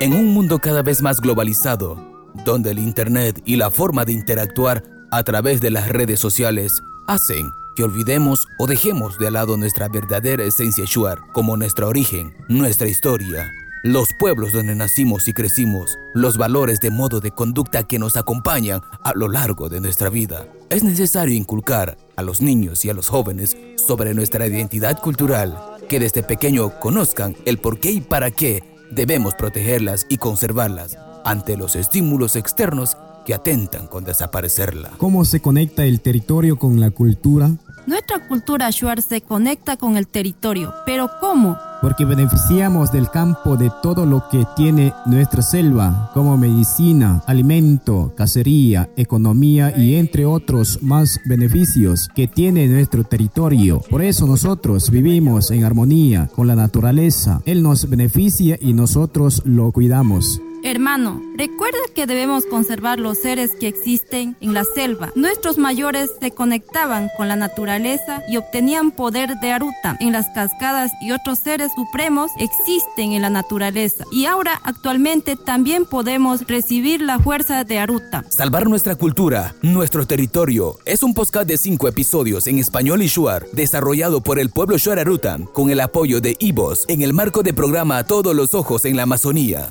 En un mundo cada vez más globalizado, donde el Internet y la forma de interactuar a través de las redes sociales hacen que olvidemos o dejemos de lado nuestra verdadera esencia shuar, como nuestro origen, nuestra historia, los pueblos donde nacimos y crecimos, los valores de modo de conducta que nos acompañan a lo largo de nuestra vida. Es necesario inculcar a los niños y a los jóvenes sobre nuestra identidad cultural, que desde pequeño conozcan el por qué y para qué debemos protegerlas y conservarlas ante los estímulos externos que atentan con desaparecerla. ¿Cómo se conecta el territorio con la cultura? Nuestra cultura shuar se conecta con el territorio, pero ¿cómo? Porque beneficiamos del campo de todo lo que tiene nuestra selva, como medicina, alimento, cacería, economía y entre otros más beneficios que tiene nuestro territorio. Por eso nosotros vivimos en armonía con la naturaleza. Él nos beneficia y nosotros lo cuidamos. Hermano, recuerda que debemos conservar los seres que existen en la selva. Nuestros mayores se conectaban con la naturaleza y obtenían poder de Aruta. En las cascadas y otros seres supremos existen en la naturaleza. Y ahora actualmente también podemos recibir la fuerza de Aruta. Salvar nuestra cultura, nuestro territorio, es un podcast de cinco episodios en español y shuar, desarrollado por el pueblo Shuar Arutan, con el apoyo de Ivos, en el marco de programa Todos los Ojos en la Amazonía.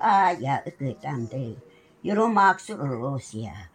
Ah, yeah, it's the same day. You don't mark so close, yeah.